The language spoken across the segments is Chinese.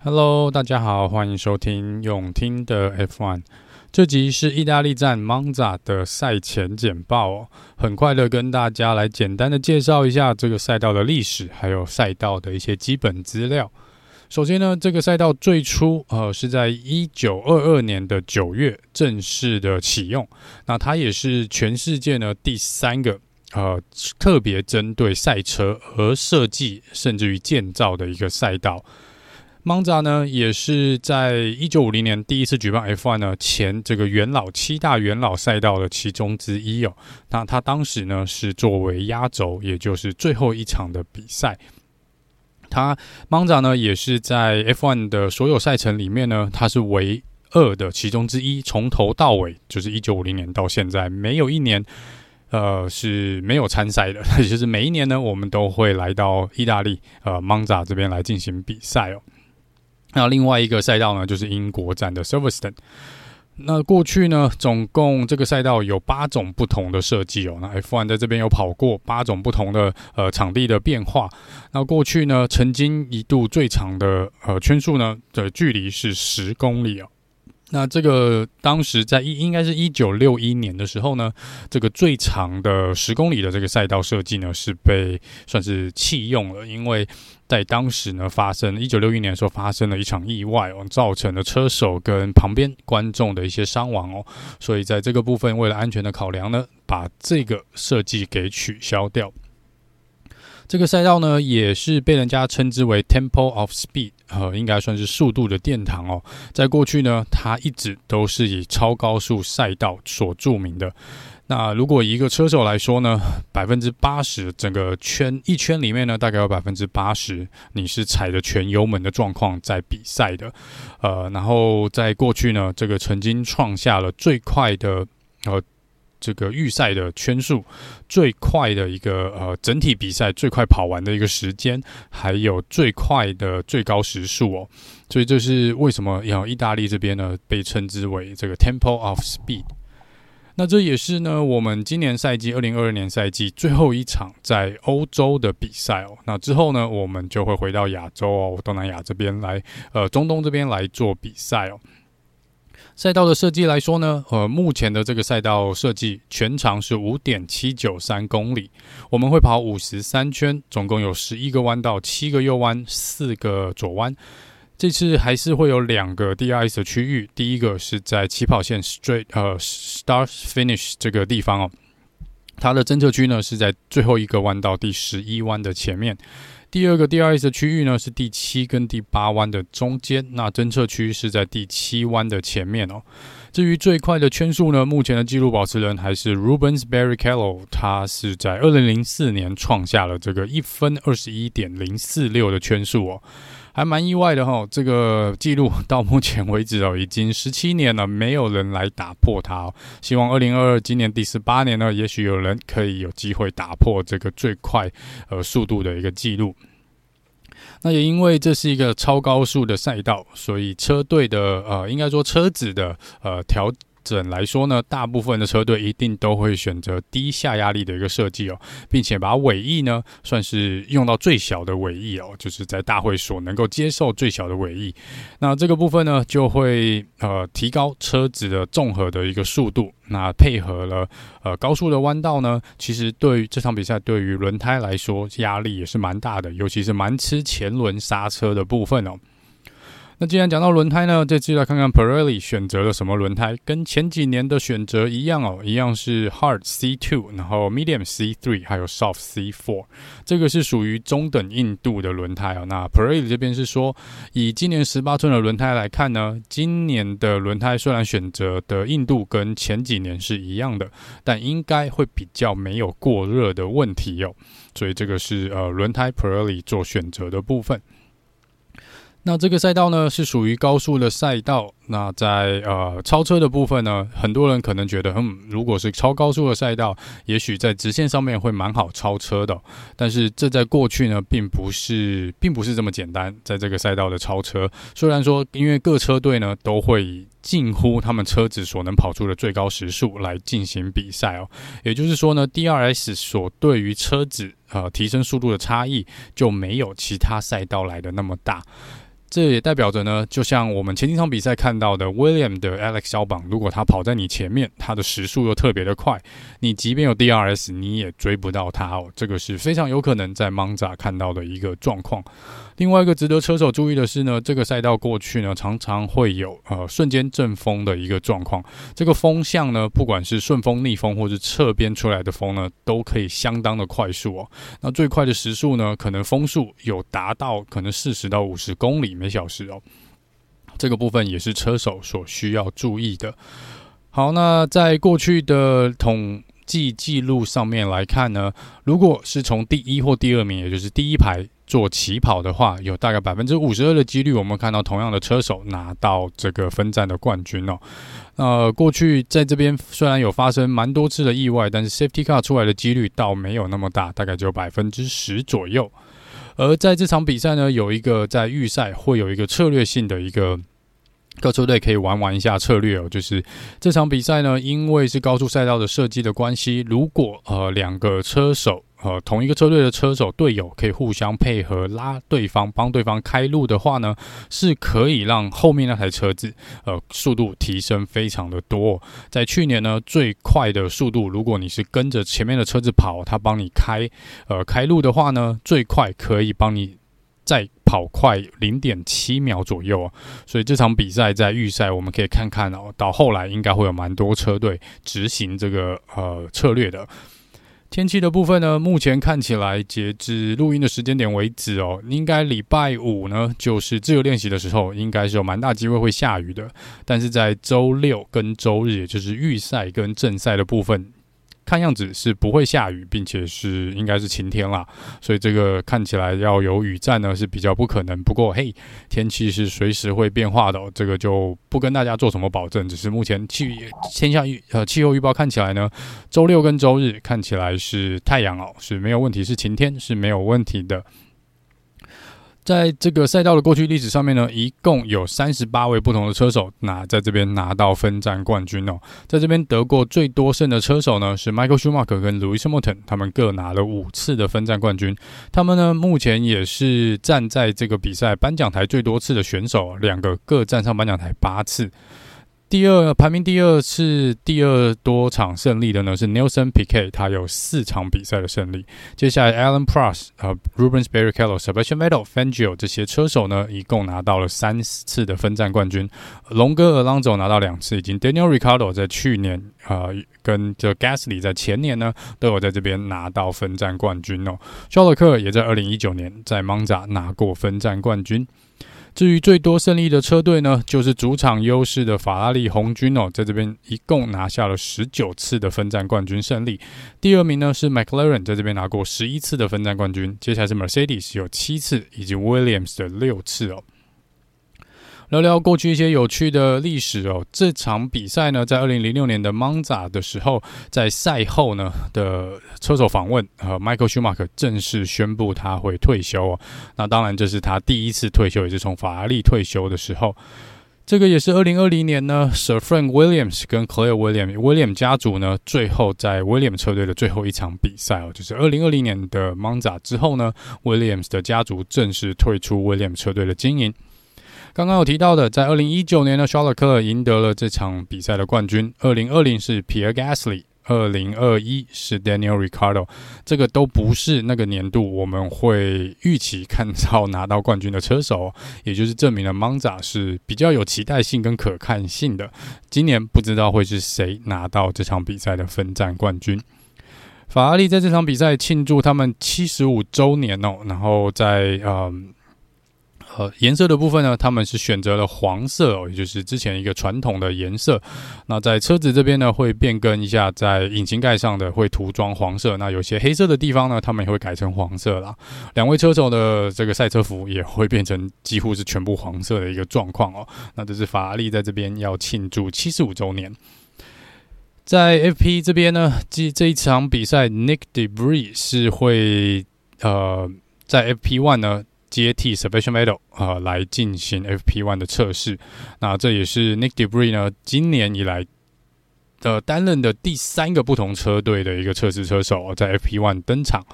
Hello，大家好，欢迎收听永听的 F1。这集是意大利站 Monza 的赛前简报哦，很快的跟大家来简单的介绍一下这个赛道的历史，还有赛道的一些基本资料。首先呢，这个赛道最初呃是在一九二二年的九月正式的启用，那它也是全世界呢第三个呃特别针对赛车而设计甚至于建造的一个赛道。Monza 呢，也是在一九五零年第一次举办 F1 呢前这个元老七大元老赛道的其中之一哦。那他当时呢是作为压轴，也就是最后一场的比赛。他 Monza 呢也是在 F1 的所有赛程里面呢，它是唯二的其中之一，从头到尾就是一九五零年到现在没有一年呃是没有参赛的，也就是每一年呢我们都会来到意大利呃 Monza 这边来进行比赛哦。那另外一个赛道呢，就是英国站的 Silverstone。那过去呢，总共这个赛道有八种不同的设计哦。那 F1 在这边有跑过八种不同的呃场地的变化。那过去呢，曾经一度最长的呃圈数呢的距离是十公里哦。那这个当时在一应该是一九六一年的时候呢，这个最长的十公里的这个赛道设计呢是被算是弃用了，因为在当时呢发生一九六一年的时候发生了一场意外哦，造成了车手跟旁边观众的一些伤亡哦，所以在这个部分为了安全的考量呢，把这个设计给取消掉。这个赛道呢，也是被人家称之为 Temple of Speed，呃，应该算是速度的殿堂哦。在过去呢，它一直都是以超高速赛道所著名的。那如果一个车手来说呢，百分之八十整个圈一圈里面呢，大概有百分之八十你是踩着全油门的状况在比赛的。呃，然后在过去呢，这个曾经创下了最快的呃。这个预赛的圈数最快的一个呃，整体比赛最快跑完的一个时间，还有最快的最高时速哦，所以这是为什么要意大利这边呢被称之为这个 Temple of Speed。那这也是呢我们今年赛季二零二二年赛季最后一场在欧洲的比赛哦。那之后呢，我们就会回到亚洲哦，东南亚这边来，呃，中东这边来做比赛哦。赛道的设计来说呢，呃，目前的这个赛道设计全长是五点七九三公里，我们会跑五十三圈，总共有十一个弯道，七个右弯，四个左弯。这次还是会有两个 DRS 的区域，第一个是在起跑线 straight 呃 start finish 这个地方哦，它的侦测区呢是在最后一个弯道第十一弯的前面。第二个 DRS 的区域呢是第七跟第八弯的中间，那侦测区是在第七弯的前面哦。至于最快的圈速呢，目前的纪录保持人还是 Rubens Barrichello，他是在二零零四年创下了这个一分二十一点零四六的圈速哦。还蛮意外的哈，这个记录到目前为止哦，已经十七年了，没有人来打破它哦。希望二零二二今年第十八年呢，也许有人可以有机会打破这个最快呃速度的一个记录。那也因为这是一个超高速的赛道，所以车队的呃，应该说车子的呃调。整来说呢，大部分的车队一定都会选择低下压力的一个设计哦，并且把尾翼呢算是用到最小的尾翼哦，就是在大会所能够接受最小的尾翼。那这个部分呢，就会呃提高车子的综合的一个速度。那配合了呃高速的弯道呢，其实对于这场比赛对于轮胎来说压力也是蛮大的，尤其是蛮吃前轮刹车的部分哦。那既然讲到轮胎呢，这次来看看 Pirelli 选择了什么轮胎，跟前几年的选择一样哦，一样是 Hard C2，然后 Medium C3，还有 Soft C4，这个是属于中等硬度的轮胎哦。那 Pirelli 这边是说，以今年十八寸的轮胎来看呢，今年的轮胎虽然选择的硬度跟前几年是一样的，但应该会比较没有过热的问题哦。所以这个是呃轮胎 Pirelli 做选择的部分。那这个赛道呢，是属于高速的赛道。那在呃超车的部分呢，很多人可能觉得，嗯，如果是超高速的赛道，也许在直线上面会蛮好超车的。但是这在过去呢，并不是，并不是这么简单。在这个赛道的超车，虽然说因为各车队呢都会近乎他们车子所能跑出的最高时速来进行比赛哦，也就是说呢，DRS 所对于车子呃提升速度的差异就没有其他赛道来的那么大。这也代表着呢，就像我们前几场比赛看到的，William 的 Alex 肖榜，如果他跑在你前面，他的时速又特别的快，你即便有 DRS，你也追不到他哦。这个是非常有可能在 Monza 看到的一个状况。另外一个值得车手注意的是呢，这个赛道过去呢，常常会有呃瞬间阵风的一个状况。这个风向呢，不管是顺风、逆风，或是侧边出来的风呢，都可以相当的快速哦。那最快的时速呢，可能风速有达到可能四十到五十公里每小时哦。这个部分也是车手所需要注意的。好，那在过去的统计记录上面来看呢，如果是从第一或第二名，也就是第一排。做起跑的话，有大概百分之五十二的几率，我们看到同样的车手拿到这个分站的冠军哦。呃，过去在这边虽然有发生蛮多次的意外，但是 Safety Car 出来的几率倒没有那么大，大概只有百分之十左右。而在这场比赛呢，有一个在预赛会有一个策略性的一个各车队可以玩玩一下策略哦，就是这场比赛呢，因为是高速赛道的设计的关系，如果呃两个车手。呃，同一个车队的车手队友可以互相配合拉对方，帮对方开路的话呢，是可以让后面那台车子呃速度提升非常的多。在去年呢，最快的速度，如果你是跟着前面的车子跑，他帮你开呃开路的话呢，最快可以帮你跑快零点七秒左右。所以这场比赛在预赛，我们可以看看哦，到后来应该会有蛮多车队执行这个呃策略的。天气的部分呢，目前看起来截至录音的时间点为止哦，应该礼拜五呢就是自由练习的时候，应该是有蛮大机会会下雨的。但是在周六跟周日，也就是预赛跟正赛的部分。看样子是不会下雨，并且是应该是晴天啦，所以这个看起来要有雨战呢是比较不可能。不过嘿，天气是随时会变化的，这个就不跟大家做什么保证。只是目前气天象预呃气候预报看起来呢，周六跟周日看起来是太阳哦，是没有问题，是晴天是没有问题的。在这个赛道的过去历史上面呢，一共有三十八位不同的车手拿在这边拿到分站冠军哦。在这边得过最多胜的车手呢是 Michael Schumacher 跟 Lewis Hamilton，他们各拿了五次的分站冠军。他们呢目前也是站在这个比赛颁奖台最多次的选手，两个各站上颁奖台八次。第二排名第二是第二多场胜利的呢是 Nelson Piquet，他有四场比赛的胜利。接下来，Alan Prost 和 Rubens Barrichello、Sebastian Vettel、Fangio 这些车手呢，一共拿到了三次的分站冠军。龙哥 Alonso 拿到两次，以及 Daniel r i c a r d o 在去年呃跟这 Gasly 在前年呢都有在这边拿到分站冠军哦。肖勒克也在二零一九年在 Monza 拿过分站冠军。至于最多胜利的车队呢，就是主场优势的法拉利红军哦，在这边一共拿下了十九次的分站冠军胜利。第二名呢是 McLaren，在这边拿过十一次的分站冠军。接下来是 Mercedes 有七次，以及 Williams 的六次哦。聊聊过去一些有趣的历史哦。这场比赛呢，在二零零六年的 Monza 的时候，在赛后呢的车手访问，呃，Michael Schumacher 正式宣布他会退休哦。那当然，这是他第一次退休，也是从法拉利退休的时候。这个也是二零二零年呢，Sir Frank Williams 跟 Claire Williams William 家族呢，最后在 Williams 车队的最后一场比赛哦，就是二零二零年的 Monza 之后呢，Williams 的家族正式退出 Williams 车队的经营。刚刚有提到的，在二零一九年呢，肖勒克赢得了这场比赛的冠军。二零二零是 Pierre Gasly，二零二一是 Daniel r i c a r d o 这个都不是那个年度我们会预期看到拿到冠军的车手，也就是证明了 Monza 是比较有期待性跟可看性的。今年不知道会是谁拿到这场比赛的分站冠军。法拉利在这场比赛庆祝他们七十五周年哦，然后在嗯。呃，颜色的部分呢，他们是选择了黄色哦，也就是之前一个传统的颜色。那在车子这边呢，会变更一下，在引擎盖上的会涂装黄色。那有些黑色的地方呢，他们也会改成黄色啦。两位车手的这个赛车服也会变成几乎是全部黄色的一个状况哦。那这是法拉利在这边要庆祝七十五周年。在 FP 这边呢，这这一场比赛，Nick Debris 是会呃在 FP One 呢。接替 Sebastian Vettel 啊，来进行 FP1 的测试。那这也是 Nick Debris 呢今年以来的担任的第三个不同车队的一个测试车手，在 FP1 登场。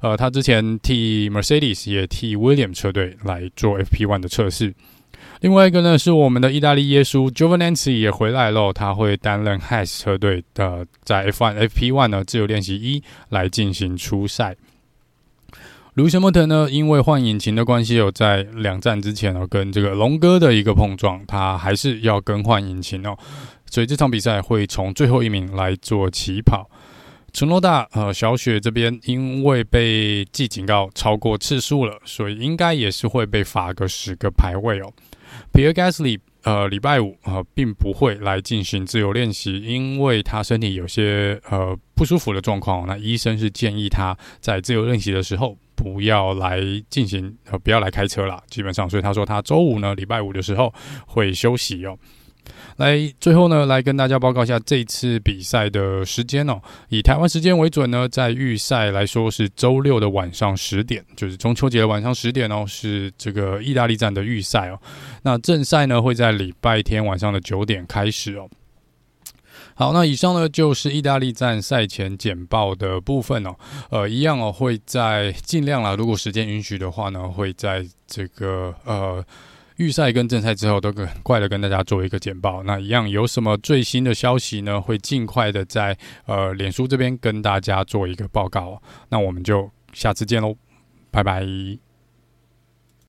呃，他之前替 Mercedes 也替 William 车队来做 FP1 的测试。另外一个呢，是我们的意大利耶稣 Giovinazzi 也回来了，他会担任 Haas 车队的在 F1 FP1 呢自由练习一来进行初赛。卢森莫特呢，因为换引擎的关系，有在两站之前哦，跟这个龙哥的一个碰撞，他还是要更换引擎哦，所以这场比赛会从最后一名来做起跑。陈诺大呃小雪这边因为被记警告超过次数了，所以应该也是会被罚个十个排位哦。Pierre Gasly，呃，礼拜五呃，并不会来进行自由练习，因为他身体有些呃不舒服的状况。那医生是建议他在自由练习的时候不要来进行呃，不要来开车了。基本上，所以他说他周五呢，礼拜五的时候会休息哦。来，最后呢，来跟大家报告一下这次比赛的时间哦。以台湾时间为准呢，在预赛来说是周六的晚上十点，就是中秋节的晚上十点哦，是这个意大利站的预赛哦。那正赛呢会在礼拜天晚上的九点开始哦。好，那以上呢就是意大利站赛前简报的部分哦。呃，一样哦，会在尽量啦，如果时间允许的话呢，会在这个呃。预赛跟正赛之后都很快的跟大家做一个简报，那一样有什么最新的消息呢？会尽快的在呃脸书这边跟大家做一个报告。那我们就下次见喽，拜拜。